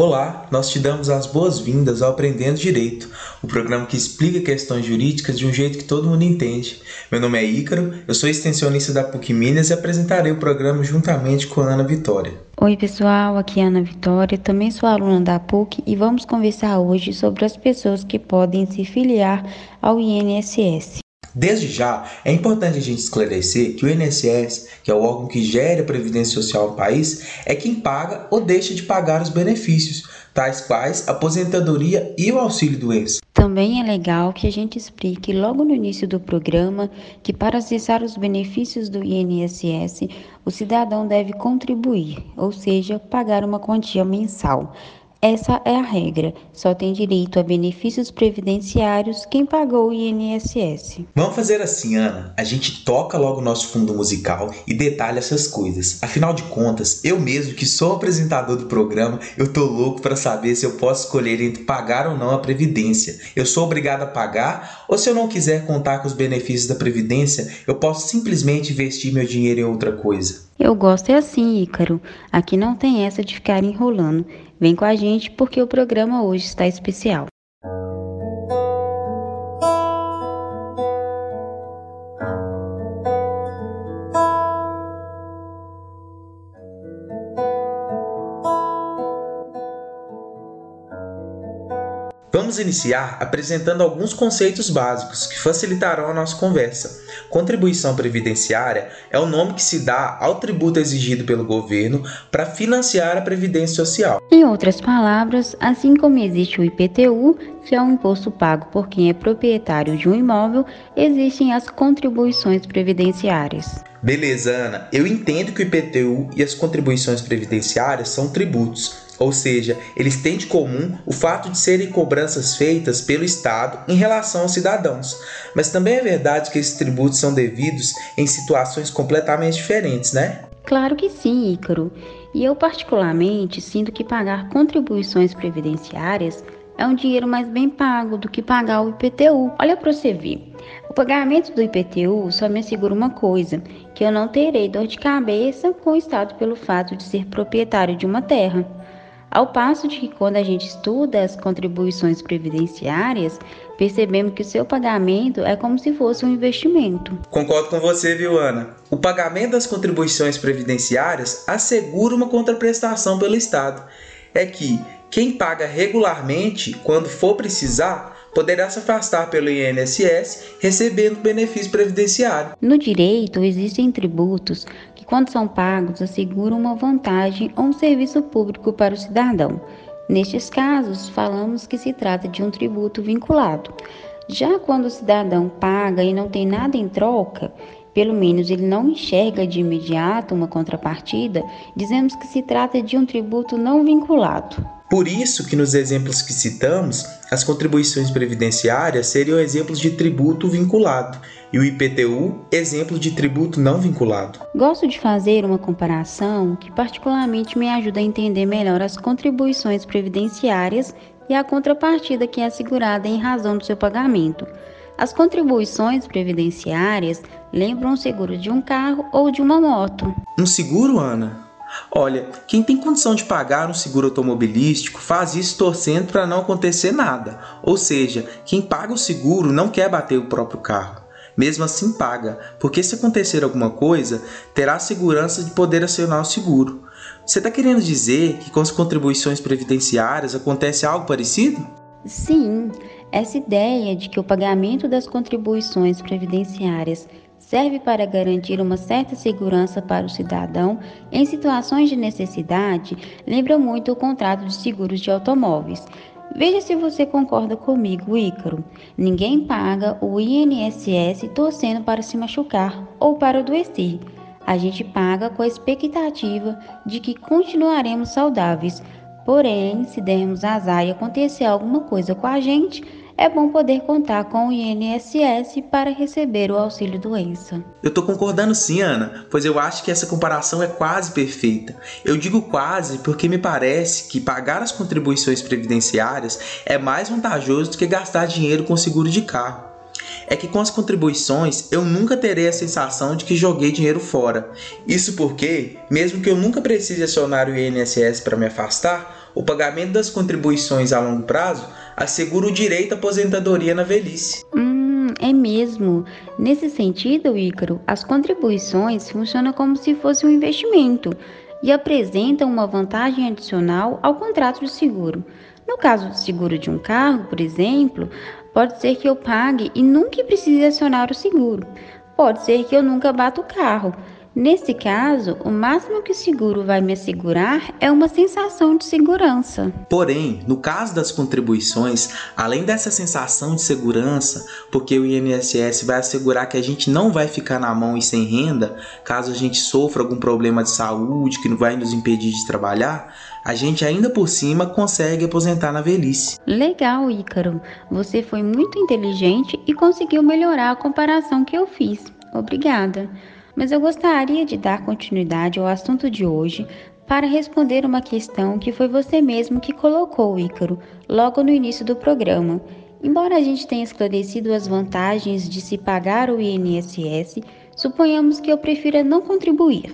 Olá, nós te damos as boas-vindas ao Aprendendo Direito, o programa que explica questões jurídicas de um jeito que todo mundo entende. Meu nome é Ícaro, eu sou extensionista da PUC Minas e apresentarei o programa juntamente com a Ana Vitória. Oi, pessoal, aqui é a Ana Vitória, também sou aluna da PUC e vamos conversar hoje sobre as pessoas que podem se filiar ao INSS. Desde já, é importante a gente esclarecer que o INSS, que é o órgão que gera a previdência social no país, é quem paga ou deixa de pagar os benefícios, tais quais aposentadoria e o auxílio-doença. Também é legal que a gente explique logo no início do programa que para acessar os benefícios do INSS, o cidadão deve contribuir, ou seja, pagar uma quantia mensal. Essa é a regra. Só tem direito a benefícios previdenciários quem pagou o INSS. Vamos fazer assim, Ana. A gente toca logo o nosso fundo musical e detalha essas coisas. Afinal de contas, eu mesmo que sou apresentador do programa, eu tô louco para saber se eu posso escolher entre pagar ou não a previdência. Eu sou obrigado a pagar ou se eu não quiser contar com os benefícios da previdência, eu posso simplesmente investir meu dinheiro em outra coisa. Eu gosto é assim, Ícaro. Aqui não tem essa de ficar enrolando. Vem com a gente porque o programa hoje está especial. Vamos iniciar apresentando alguns conceitos básicos que facilitarão a nossa conversa. Contribuição previdenciária é o nome que se dá ao tributo exigido pelo governo para financiar a previdência social. Em outras palavras, assim como existe o IPTU, que é um imposto pago por quem é proprietário de um imóvel, existem as contribuições previdenciárias. Beleza, Ana. Eu entendo que o IPTU e as contribuições previdenciárias são tributos ou seja, eles têm de comum o fato de serem cobranças feitas pelo Estado em relação aos cidadãos. Mas também é verdade que esses tributos são devidos em situações completamente diferentes, né? Claro que sim, Ícaro. E eu, particularmente, sinto que pagar contribuições previdenciárias é um dinheiro mais bem pago do que pagar o IPTU. Olha para você ver. O pagamento do IPTU só me assegura uma coisa, que eu não terei dor de cabeça com o Estado pelo fato de ser proprietário de uma terra. Ao passo de que, quando a gente estuda as contribuições previdenciárias, percebemos que o seu pagamento é como se fosse um investimento. Concordo com você, viu, Ana? O pagamento das contribuições previdenciárias assegura uma contraprestação pelo Estado. É que quem paga regularmente, quando for precisar, poderá se afastar pelo INSS recebendo benefício previdenciário. No direito, existem tributos que, quando são pagos, asseguram uma vantagem ou um serviço público para o cidadão. Nestes casos, falamos que se trata de um tributo vinculado. Já quando o cidadão paga e não tem nada em troca, pelo menos ele não enxerga de imediato uma contrapartida, dizemos que se trata de um tributo não vinculado. Por isso que nos exemplos que citamos, as contribuições previdenciárias seriam exemplos de tributo vinculado e o IPTU exemplo de tributo não vinculado. Gosto de fazer uma comparação que particularmente me ajuda a entender melhor as contribuições previdenciárias e a contrapartida que é assegurada em razão do seu pagamento. As contribuições previdenciárias lembram o seguro de um carro ou de uma moto. Um seguro, Ana? Olha, quem tem condição de pagar um seguro automobilístico faz isso torcendo para não acontecer nada. Ou seja, quem paga o seguro não quer bater o próprio carro. Mesmo assim, paga, porque se acontecer alguma coisa, terá a segurança de poder acionar o seguro. Você está querendo dizer que com as contribuições previdenciárias acontece algo parecido? Sim, essa ideia de que o pagamento das contribuições previdenciárias serve para garantir uma certa segurança para o cidadão em situações de necessidade, lembra muito o contrato de seguros de automóveis. Veja se você concorda comigo, Ícaro. Ninguém paga o INSS torcendo para se machucar ou para adoecer. A gente paga com a expectativa de que continuaremos saudáveis. Porém, se dermos azar e acontecer alguma coisa com a gente, é bom poder contar com o INSS para receber o auxílio doença. Eu tô concordando sim, Ana, pois eu acho que essa comparação é quase perfeita. Eu digo quase porque me parece que pagar as contribuições previdenciárias é mais vantajoso do que gastar dinheiro com seguro de carro é que com as contribuições eu nunca terei a sensação de que joguei dinheiro fora. Isso porque, mesmo que eu nunca precise acionar o INSS para me afastar, O pagamento das contribuições a longo prazo assegura o direito à aposentadoria na velhice. Hum, é mesmo. Nesse sentido, Ícaro, as contribuições funcionam como se fosse um investimento e apresentam uma vantagem adicional ao contrato de seguro. No caso do seguro de um carro, por exemplo, pode ser que eu pague e nunca precise acionar o seguro. Pode ser que eu nunca bata o carro. Nesse caso, o máximo que o seguro vai me assegurar é uma sensação de segurança. Porém, no caso das contribuições, além dessa sensação de segurança, porque o INSS vai assegurar que a gente não vai ficar na mão e sem renda, caso a gente sofra algum problema de saúde que não vai nos impedir de trabalhar, a gente ainda por cima consegue aposentar na velhice. Legal, Ícaro. Você foi muito inteligente e conseguiu melhorar a comparação que eu fiz. Obrigada mas eu gostaria de dar continuidade ao assunto de hoje para responder uma questão que foi você mesmo que colocou, Ícaro, logo no início do programa. Embora a gente tenha esclarecido as vantagens de se pagar o INSS, suponhamos que eu prefira não contribuir,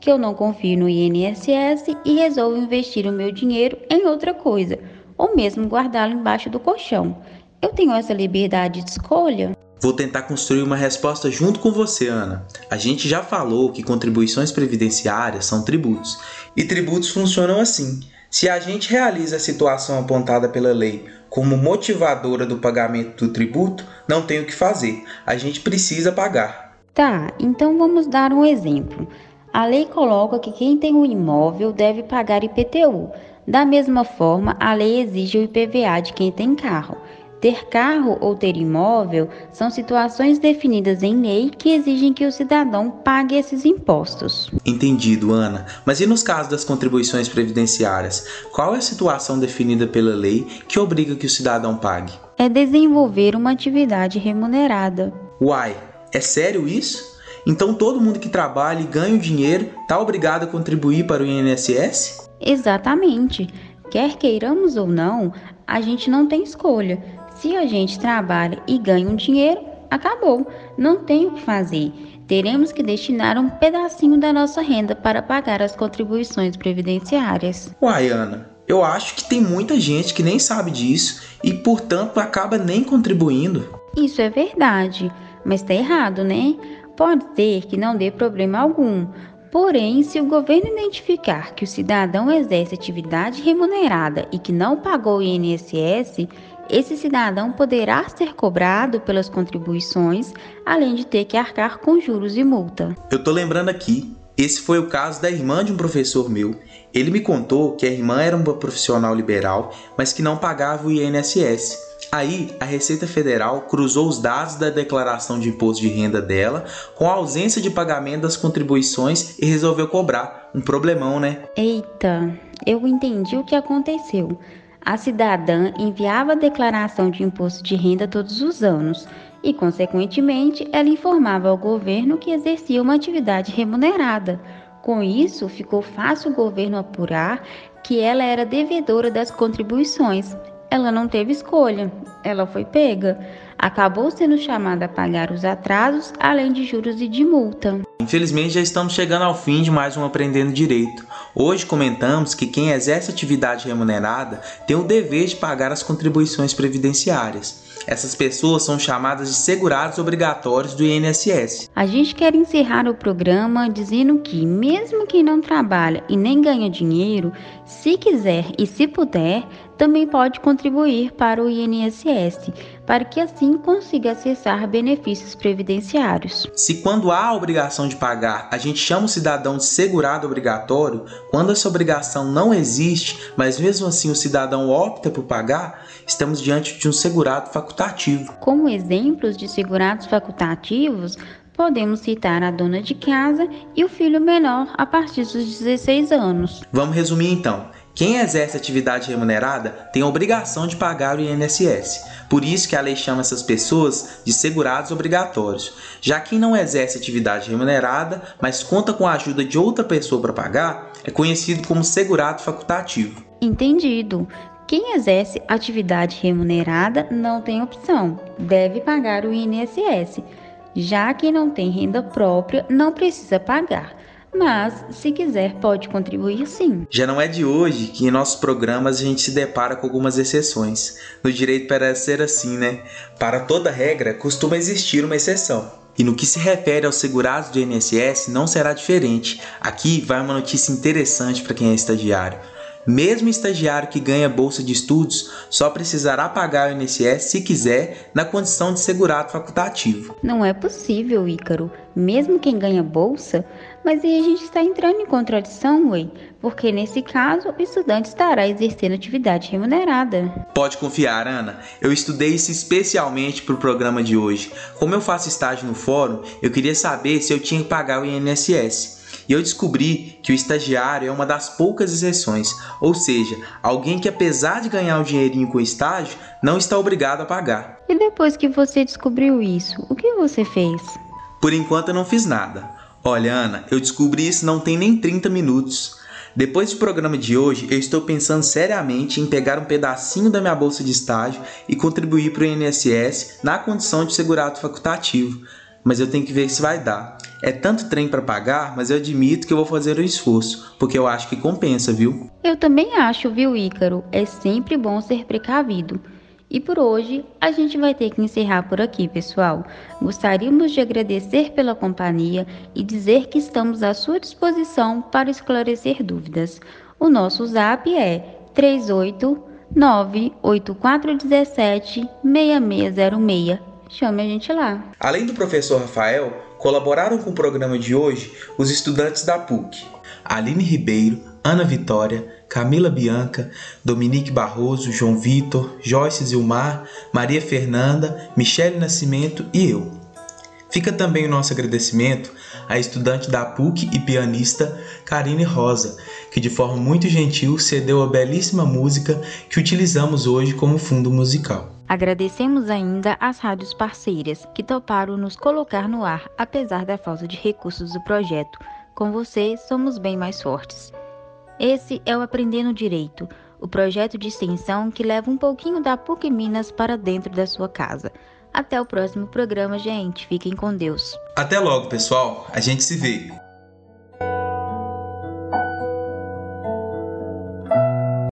que eu não confio no INSS e resolvo investir o meu dinheiro em outra coisa, ou mesmo guardá-lo embaixo do colchão. Eu tenho essa liberdade de escolha? Vou tentar construir uma resposta junto com você, Ana. A gente já falou que contribuições previdenciárias são tributos, e tributos funcionam assim. Se a gente realiza a situação apontada pela lei como motivadora do pagamento do tributo, não tem o que fazer. A gente precisa pagar. Tá, então vamos dar um exemplo. A lei coloca que quem tem um imóvel deve pagar IPTU. Da mesma forma, a lei exige o IPVA de quem tem carro. Ter carro ou ter imóvel são situações definidas em lei que exigem que o cidadão pague esses impostos. Entendido, Ana. Mas e nos casos das contribuições previdenciárias? Qual é a situação definida pela lei que obriga que o cidadão pague? É desenvolver uma atividade remunerada. Uai, é sério isso? Então todo mundo que trabalha e ganha o dinheiro está obrigado a contribuir para o INSS? Exatamente. Quer queiramos ou não, a gente não tem escolha. Se a gente trabalha e ganha um dinheiro, acabou, não tem o que fazer. Teremos que destinar um pedacinho da nossa renda para pagar as contribuições previdenciárias. Uai, Ana, eu acho que tem muita gente que nem sabe disso e, portanto, acaba nem contribuindo. Isso é verdade, mas está errado, né? Pode ser que não dê problema algum. Porém, se o governo identificar que o cidadão exerce atividade remunerada e que não pagou o INSS, esse cidadão poderá ser cobrado pelas contribuições, além de ter que arcar com juros e multa. Eu tô lembrando aqui, esse foi o caso da irmã de um professor meu. Ele me contou que a irmã era uma profissional liberal, mas que não pagava o INSS. Aí, a Receita Federal cruzou os dados da declaração de imposto de renda dela com a ausência de pagamento das contribuições e resolveu cobrar. Um problemão, né? Eita, eu entendi o que aconteceu a cidadã enviava a declaração de imposto de renda todos os anos e, consequentemente, ela informava ao governo que exercia uma atividade remunerada. Com isso, ficou fácil o governo apurar que ela era devedora das contribuições. Ela não teve escolha, ela foi pega. Acabou sendo chamada a pagar os atrasos, além de juros e de multa. Infelizmente, já estamos chegando ao fim de mais um Aprendendo Direito. Hoje comentamos que quem exerce atividade remunerada tem o dever de pagar as contribuições previdenciárias. Essas pessoas são chamadas de segurados obrigatórios do INSS. A gente quer encerrar o programa dizendo que, mesmo quem não trabalha e nem ganha dinheiro, se quiser e se puder, também pode contribuir para o INSS, para que assim consiga acessar benefícios previdenciários. Se quando há a obrigação de pagar, a gente chama o cidadão de segurado obrigatório, quando essa obrigação não existe, mas mesmo assim o cidadão opta por pagar, estamos diante de um segurado facultativo. Como exemplos de segurados facultativos, podemos citar a dona de casa e o filho menor a partir dos 16 anos. Vamos resumir então. Quem exerce atividade remunerada tem a obrigação de pagar o INSS. Por isso que a lei chama essas pessoas de segurados obrigatórios. Já quem não exerce atividade remunerada, mas conta com a ajuda de outra pessoa para pagar, é conhecido como segurado facultativo. Entendido. Quem exerce atividade remunerada não tem opção, deve pagar o INSS. Já quem não tem renda própria não precisa pagar. mas se quiser pode contribuir sim. Já não é de hoje que em nossos programas a gente se depara com algumas exceções. No direito parece ser assim, né? Para toda regra costuma existir uma exceção. E no que se refere aos segurados do INSS, não será diferente. Aqui vai uma notícia interessante para quem é estagiário. Mesmo estagiário que ganha bolsa de estudos só precisará pagar o INSS se quiser, na condição de segurado facultativo. Não é possível, Ícaro. Mesmo quem ganha bolsa, mas aí a gente está entrando em contradição, ué, porque nesse caso o estudante estará exercendo atividade remunerada. Pode confiar, Ana. Eu estudei isso especialmente para o programa de hoje. Como eu faço estágio no fórum, eu queria saber se eu tinha que pagar o INSS. E eu descobri que o estagiário é uma das poucas exceções, ou seja, alguém que apesar de ganhar o um dinheirinho com o estágio, não está obrigado a pagar. E depois que você descobriu isso, o que você fez? Por enquanto eu não fiz nada. Olha, Ana, eu descobri isso não tem nem 30 minutos. Depois do programa de hoje, eu estou pensando seriamente em pegar um pedacinho da minha bolsa de estágio e contribuir para o INSS na condição de segurado facultativo. Mas eu tenho que ver se vai dar. É tanto trem para pagar, mas eu admito que eu vou fazer o esforço, porque eu acho que compensa, viu? Eu também acho, viu, Ícaro? É sempre bom ser precavido. E por hoje a gente vai ter que encerrar por aqui, pessoal. Gostaríamos de agradecer pela companhia e dizer que estamos à sua disposição para esclarecer dúvidas. O nosso zap é 38984176606. Chame a gente lá. Além do professor Rafael, colaboraram com o programa de hoje os estudantes da PUC: Aline Ribeiro, Ana Vitória, Camila Bianca, Dominique Barroso, João Vitor, Joyce Zilmar, Maria Fernanda, Michele Nascimento e eu. Fica também o nosso agradecimento à estudante da PUC e pianista Karine Rosa, que de forma muito gentil cedeu a belíssima música que utilizamos hoje como fundo musical. Agradecemos ainda às rádios parceiras que toparam nos colocar no ar, apesar da falta de recursos do projeto. Com vocês, somos bem mais fortes. Esse é o Aprendendo Direito, o projeto de extensão que leva um pouquinho da PUC Minas para dentro da sua casa. Até o próximo programa, gente. Fiquem com Deus. Até logo, pessoal. A gente se vê.